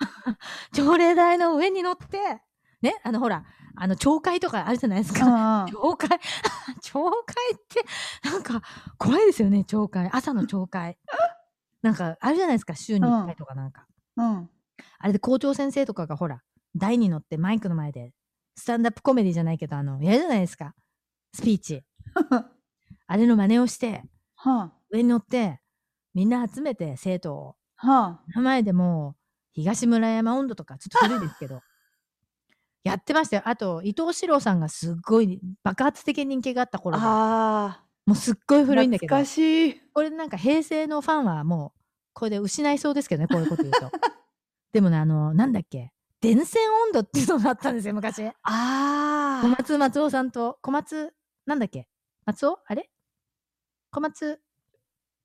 朝礼台の上に乗って、ね、あのほら、あの、懲戒とかあるじゃないですか。あ懲戒。懲戒ってなんか怖いですよね懲戒。朝の懲戒。なんかあるじゃないですか週に1回とかなんか、うん。あれで校長先生とかがほら台に乗ってマイクの前でスタンダップコメディじゃないけどあのやるじゃないですか。スピーチ。あれの真似をしては上に乗ってみんな集めて生徒を。あ、は名前でもう東村山温度とかちょっと古いですけどやってましたよ。あと伊藤四郎さんがすっごい爆発的人気があったあ。頃でああ。もうすっごい古いんだけど。懐かしい。これなんか平成のファンはもうこれで失いそうですけどねこういうこと言うと。でもねあのなんだっけ？電線温度っていうのがあったんですよ昔。小ああ。松松尾さんと小松なんだっけ？松尾？あれ？小松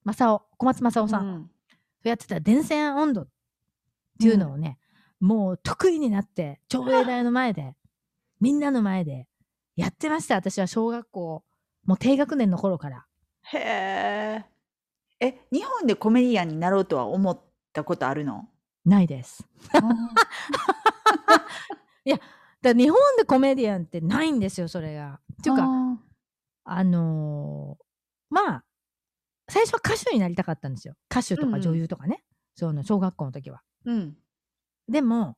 正雄。小松正雄さん、うん。やってた電線温度っていうのをね、もう得意になって朝礼台の前でみんなの前でやってました私は小学校もう低学年の頃からへえ。え、日本でコメディアンになろうとは思ったことあるの？ないです だから日本でコメディアンってないんですよ、それが。っていうか、ああのーまあ、最初は歌手になりたかったんですよ。歌手とうんうんか女優とかね。その小学校の時は。ーうん。でも、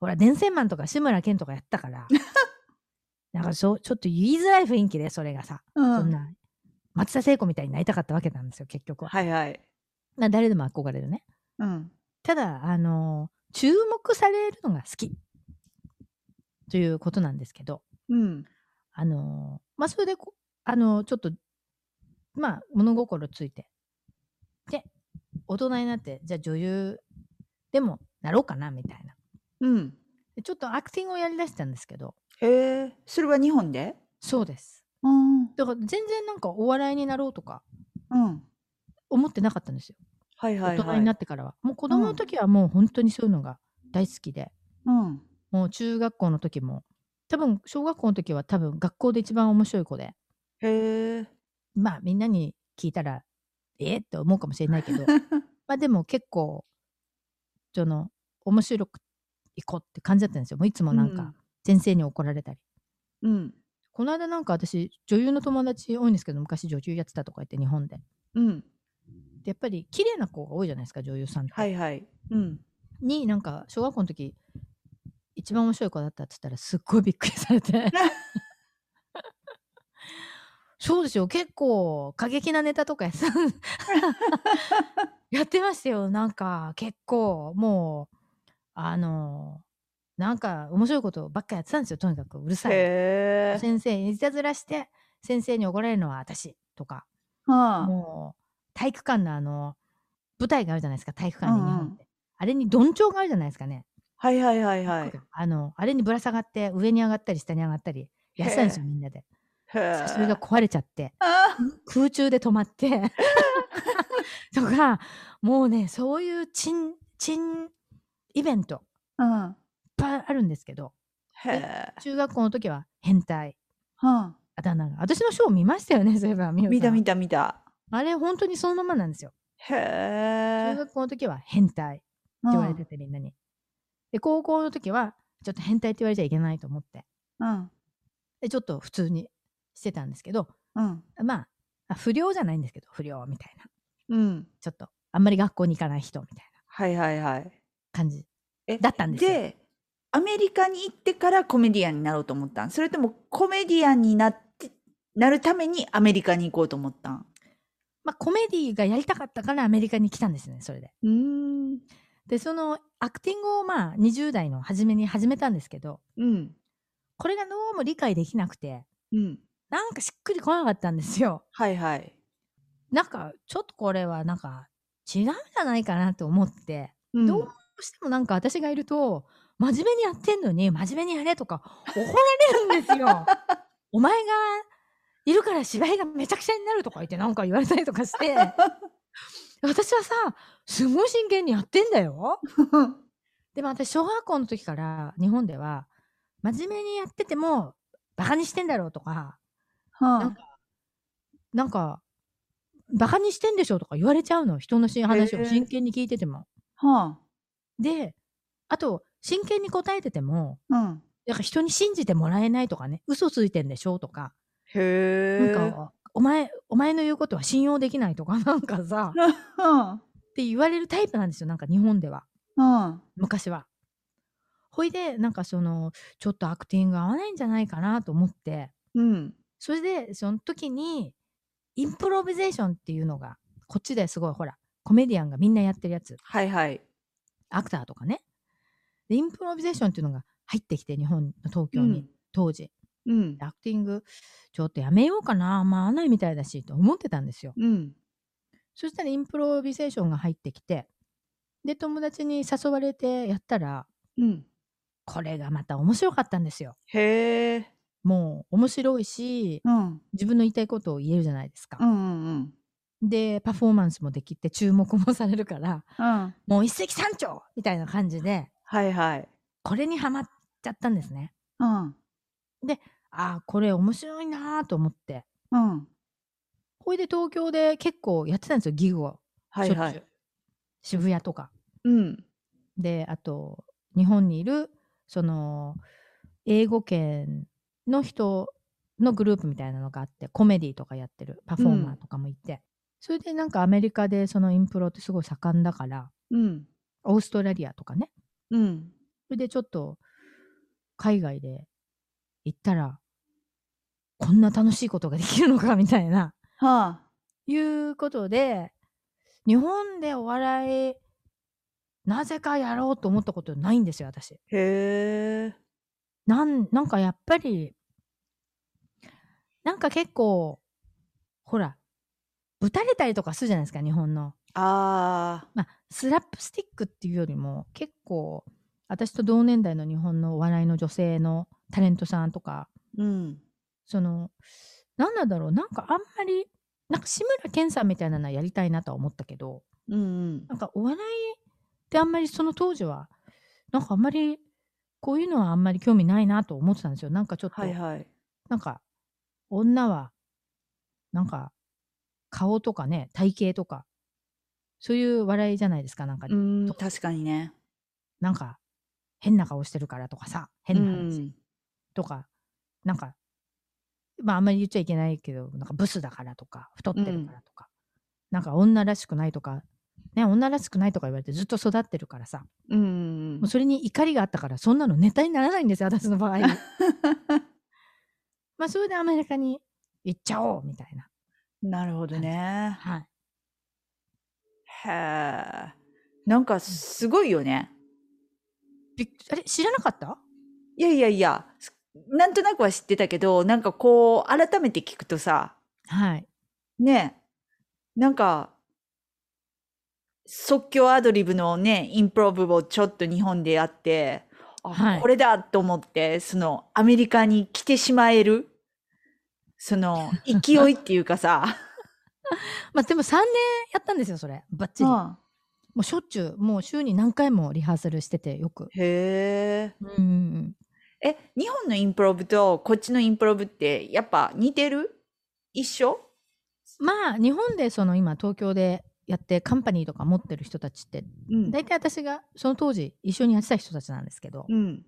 ほら、電線マンとか志村けんとかやったから、なんかそう、ちょっと言いづらい雰囲気で、それがさ、うんそんな、松田聖子みたいになりたかったわけなんですよ、結局は。はいはい。まあ誰でも憧れるね。うん。ただ、あのー注目されるのが好き。ということなんですけど、うん。あのーまあ、それでこ、あのーちょっと、まあ、物心ついて、で、大人になって、じゃあ女優でもなろうかな、みたいな。うん。でちょっとアクティングをやりだしたんですけど、へえ。それは日本で？そうです。うん。だから全然なんかお笑いになろうとかうん。思ってなかったんですよ。はいはいはい。大人になってからは。もう子供の時はもう本当にそういうのが大好きで、うん。もう中学校の時も、多分小学校の時は多分学校で一番面白い子で、へえ。まあみんなに聞いたら、えー、って思うかもしれないけど、まあでも結構、その、面白くいこうって感じだったんですよ。もういつもなんか、先生に怒られたり。うん。この間なんか私、女優の友達多いんですけど、昔女優やってたとか言って日本で。うん。でやっぱり綺麗な子が多いじゃないですか、女優さんって。はいはい。うん。に、なんか、小学校の時、一番面白い子だったって言ったら、すっごいびっくりされて。そうですよ、結構過激なネタとかやってたやってましたよ、なんか結構もう、あの、なんか面白いことばっかやってたんですよ、とにかくうるさい。先生にいたずらして、先生に怒られるのは私とか、はあ。もう体育館のあの、舞台があるじゃないですか、体育館でうんうん日本って。あれにどんちょうがあるじゃないですかね。はいはいはいはい。あの、あれにぶら下がって上に上がったり下に上がったりやってたんですよ、みんなで。それが壊れちゃって、あ空中で止まって、とか、もうね、そういうチン、チンイベントいっーうん。ぱいあるんですけど、へえ。中学校の時は変態、うん。あだ名が。私のショー見ましたよね、そういえば、見た見た見た。あれ、本当にそのままなんですよ。へえ。中学校の時は変態って言われてて、みんなに。で、高校の時は、ちょっと変態って言われちゃいけないと思って、うん。で、ちょっと普通にしてたんですけど、うん。まあ、あ不良じゃないんですけど、不良みたいな。うん。ちょっと、あんまり学校に行かない人みたいなはいはいはい。感じえだったんですよ。で、アメリカに行ってからコメディアンになろうと思ったん？それともコメディアンになって、なるためにアメリカに行こうと思ったん？まあ、コメディがやりたかったからアメリカに来たんですね、それで。うーん。で、そのアクティングをまあ20代の初めに始めたんですけど、うん。これがどうも理解できなくて、うん。なんかしっくりこなかったんですよ。はいはい。なんか、ちょっとこれはなんか違うんじゃないかなと思って、うんどうしてもなんか私がいると、真面目にやってんのに、真面目にやれとか怒られるんですよ。お前がいるから芝居がめちゃくちゃになるとか言ってなんか言われたりとかして、私はさ、すごい真剣にやってんだよ。でも私、小学校の時から日本では、真面目にやってても、バカにしてんだろうとか、はなんか、なんか、バカにしてんでしょとか言われちゃうの。人のし話を真剣に聞いてても。あ。はで、あと、真剣に答えてても、あ。うん。なんか人に信じてもらえないとかね、嘘ついてんでしょとか、へえ。なんか、お前、お前の言うことは信用できないとか、なんかさ、って言われるタイプなんですよ、なんか日本では。うん。うん。昔は。ほいで、なんかその、ちょっとアクティング合わないんじゃないかなと思って、うん。それで、その時に、インプロビゼーションっていうのが、こっちですごい、ほら、コメディアンがみんなやってるやつ、はいはい。アクターとかね。で、インプロビゼーションっていうのが入ってきて、日本の東京に、当時。うん。アクティング、ちょっとやめようかな、まあ合わないみたいだし、と思ってたんですよ。うん。そしたらインプロビゼーションが入ってきて、で、友達に誘われてやったら、うん。これがまた面白かったんですよ。へえ。もう面白いし、うん。自分の言いたいことを言えるじゃないですか。うんうんで、パフォーマンスもできて注目もされるから、うん。うん。もう一石三鳥みたいな感じで、はいはい。これにハマっちゃったんですね。うん。ああ、これ面白いなーと思って。うん。ほいで東京で結構やってたんですよ、ギグを。はいはい。渋谷とか。うん。で、あと、日本にいる、その、英語圏の人のグループみたいなのがあって、コメディとかやってるパフォーマーとかもいて、それでなんかアメリカでそのインプロってすごい盛んだから、うん。オーストラリアとかね。うん。それでちょっと、海外で行ったら、こんな楽しいことができるのかみたいな、はあ。いうことで、日本でお笑い、なぜかやろうと思ったことないんですよ、私。へえ。なん、なんかやっぱり、なんか結構、ほら、ぶたれたりとかするじゃないですか、日本の。ああ。まあ、スラップスティックっていうよりも、結構、私と同年代の日本のお笑いの女性のタレントさんとか、うん。その、なんなんだろう、なんかあんまり、なんか志村けんさんみたいなのはやりたいなとは思ったけど、うんうん。なんかお笑いってあんまりその当時は、なんかあんまり、こういうのはあんまり興味ないなと思ってたんですよ。なんかちょっと、はいはい。なんか、女は、なんか、顔とかね、体型とか、そういう笑いじゃないですか、なんか、うん。確かにね。なんか、変な顔してるからとかさ、変なう話ん。とか、なんか、まああんまり言っちゃいけないけど、なんかブスだからとか、太ってるからとか、なんか女らしくないとか、ね、女らしくないとか言われてずっと育ってるからさ、うんうんもうそれに怒りがあったから、そんなのネタにならないんですよ、私の場合。まあ、それでアメリカに行っちゃおうみたいな。なるほどね。はい。へえ。なんかすごいよね。びっあれ、知らなかった？いやいやいや、すなんとなくは知ってたけど、なんかこう、改めて聞くとさ、はい。ねえ、なんか、即興アドリブのね、インプロブをちょっと日本でやって、あ、はいこれだと思って、そのアメリカに来てしまえる、その 勢いっていうかさ、まあでも3年やったんですよ、それ。バッチリ。もうしょっちゅう、もう週に何回もリハーサルしてて、よく。へえ。うん。え、日本のインプロブとこっちのインプロブってやっぱ似てる？一緒？まあ、日本でその今、東京でやってカンパニーとか持ってる人たちって、うん大体私がその当時一緒にやってた人たちなんですけど、うん。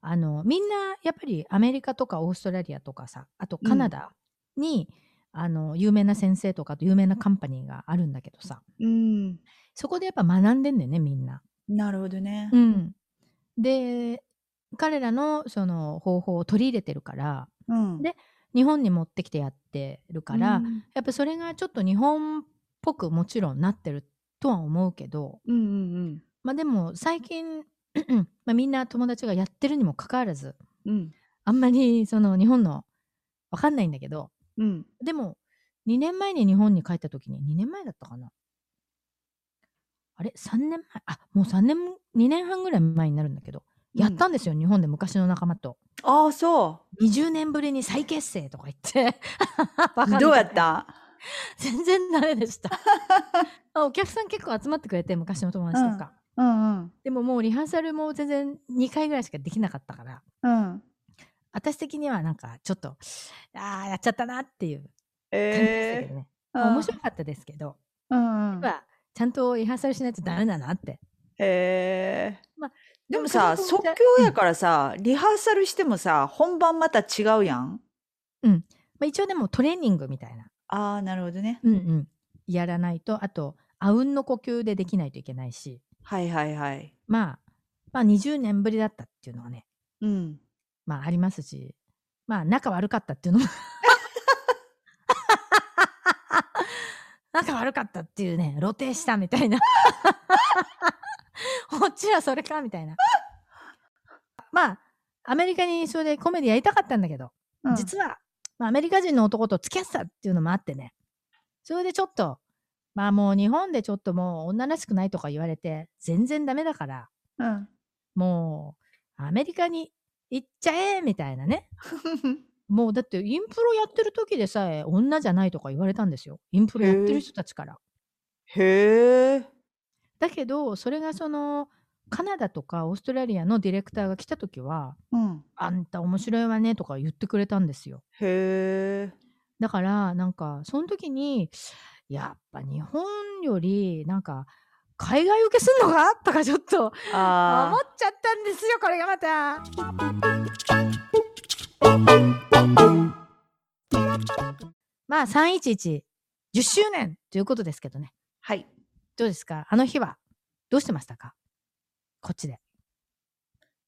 あの、みんなやっぱりアメリカとかオーストラリアとかさ、あとカナダに、あの、有名な先生とかと有名なカンパニーがあるんだけどさ、うん。そこでやっぱ学んでんだよね、みんな。なるほどね。うん。で、彼らのその方法を取り入れてるから、うん。で日本に持ってきてやってるから、うんやっぱそれがちょっと日本っぽくもちろんなってるとは思うけど、うんうんまあでも最近、まあみんな友達がやってるにもかかわらず、うん。うん。あんまりその日本のわかんないんだけど、うん。でも2年前に日本に帰った時に、2年前だったかなあれ ?3 年前？あ、もう3年、2年半ぐらい前になるんだけど、やったんですよ、日本で昔の仲間と。ああ、そ20年ぶりに再結成とか言って。どうやった？全然ダメでした。あお客さん結構集まってくれて、昔の友達とか。うんうん。でももうリハーサルも全然2回ぐらいしかできなかったから、うん。私的にはなんかちょっと、ああ、やっちゃったなっていう感じでしたええけどね。うん面白かったですけど、うんうん。やっぱちゃんとリハーサルしないとダメだなって。へえ。まあでもさ、そ即興やからさ、リハーサルしてもさ、本番また違うやん。まあ、一応でもトレーニングみたいな。ああ、なるほどね。うんうん。やらないと、あと、あうんの呼吸でできないといけないし、はいはいはい。まあ、まあ20年ぶりだったっていうのはね、うん。まあありますし、まあ仲悪かったっていうのも仲悪かったっていうね、露呈したみたいな。こっちはそれかみたいな。まあ、アメリカにそれでコメディやりたかったんだけど、うん実は、まあ、アメリカ人の男と付き合ってたっていうのもあってね、それでちょっと、まあもう日本でちょっともう女らしくないとか言われて、全然ダメだから、うん。もう、アメリカに行っちゃえみたいなね。もうだってインプロやってる時でさえ女じゃないとか言われたんですよ。インプロやってる人たちから。へえ。だけど、それがその、カナダとかオーストラリアのディレクターが来た時は、うん。あんた面白いわねとか言ってくれたんですよ。へえ。だから、なんか、その時に、やっぱ日本より、なんか、海外受けすんのか？とかちょっと思っ。ちゃったんですよ、これがまた。まあ、311、10周年ということですけどね。はい。どうですか？あの日は、どうしてましたか？こっちで。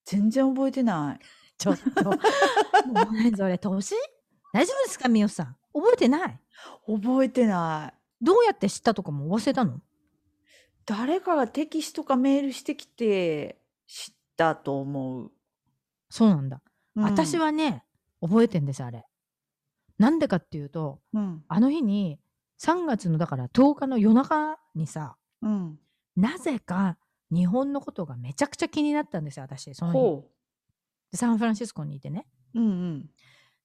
全然覚えてない。ちょっと。もう何それ、年？大丈夫ですかみよさん？覚えてない？覚えてない。どうやって知ったとかも忘れたの？誰かがテキストかメールしてきて知ったと思う。そうなんだ。うん私、はね、覚えてんです、あれ。なんでかっていうと、うん。あの日に、3月のだから10日の夜中にさ、うん。なぜか日本のことがめちゃくちゃ気になったんですよ、私。その日ほでサンフランシスコにいてね。う。うんうん。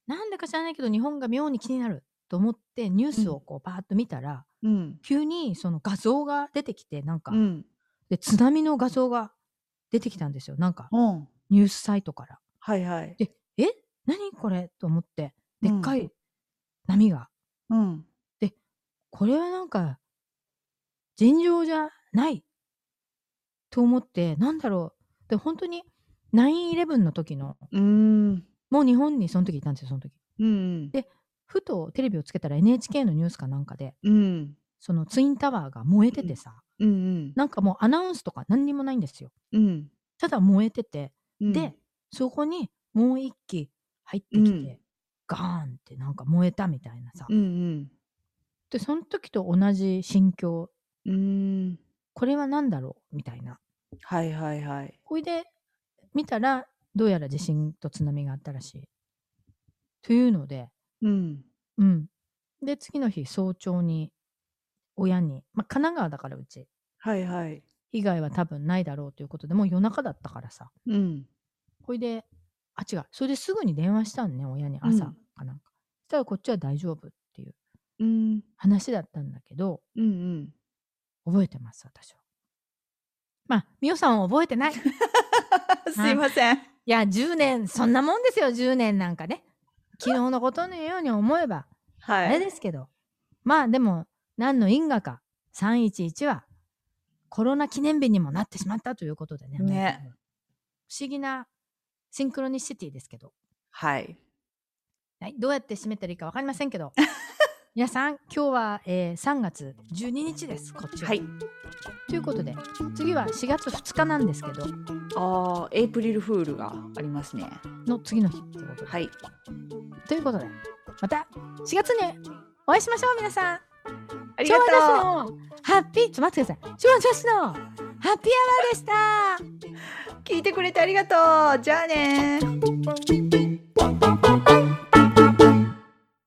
なんでか知らないけど、日本が妙に気になると思って、ニュースをこうパーッと見たら、うん。急にその画像が出てきて、なんか、うん。で、津波の画像が出てきたんですよ。なんか、うん。ニュースサイトから。はいはい。で、え？何これ？と思って、でっかうい波が。うん。これはなんか、尋常じゃないと思って、なんだろう。で、本当に9-11の時の。もう日本にその時いたんですよ、その時。うん。でふとテレビをつけたら NHK のニュースかなんかで、うん。そのツインタワーが燃えててさ、うんうん。なんかもうアナウンスとか何にもないんですよ。うん。ただ燃えてて、うんで、そこにもう一機入ってきて、うんガーンってなんか燃えたみたいなさ。うんで、その時と同じ心境、うん。うん。これは何だろう？みたいな。はいはいはい。ほいで、見たら、どうやら地震と津波があったらしい。というので、うん。うん。で、次の日、早朝に、親に、まあ、神奈川だからうち、はいはい。以外は多分ないだろうということでもう夜中だったからさうん。ほいであ違うそれですぐに電話したんね親に朝かなんか、そしたらこっちは大丈夫っていううん。話だったんだけどうんうん。覚えてます私はまあみおさんは覚えてないい すいません。や10年そんなもんですよ10年なんかね昨日のことのように思えばはあれですけど。まあでも何の因果か。311はコロナ記念日にもなってしまったということでねね。不思議なシンクロニシティですけど、はい。はい、どうやって締めたらいいか分かりませんけど 皆さん今日は、えー3月12日ですこっちは。はい。ということで次は4月2日なんですけどああ、エイプリルフールがありますね。の次の日ってことで。はい。ということでまた4月にお会いしましょう皆さんあり昭がとう。のハッピーちょっと待ってください昭和女子のハッピーアワーでした聞いてくれてありがとう。じゃあねー。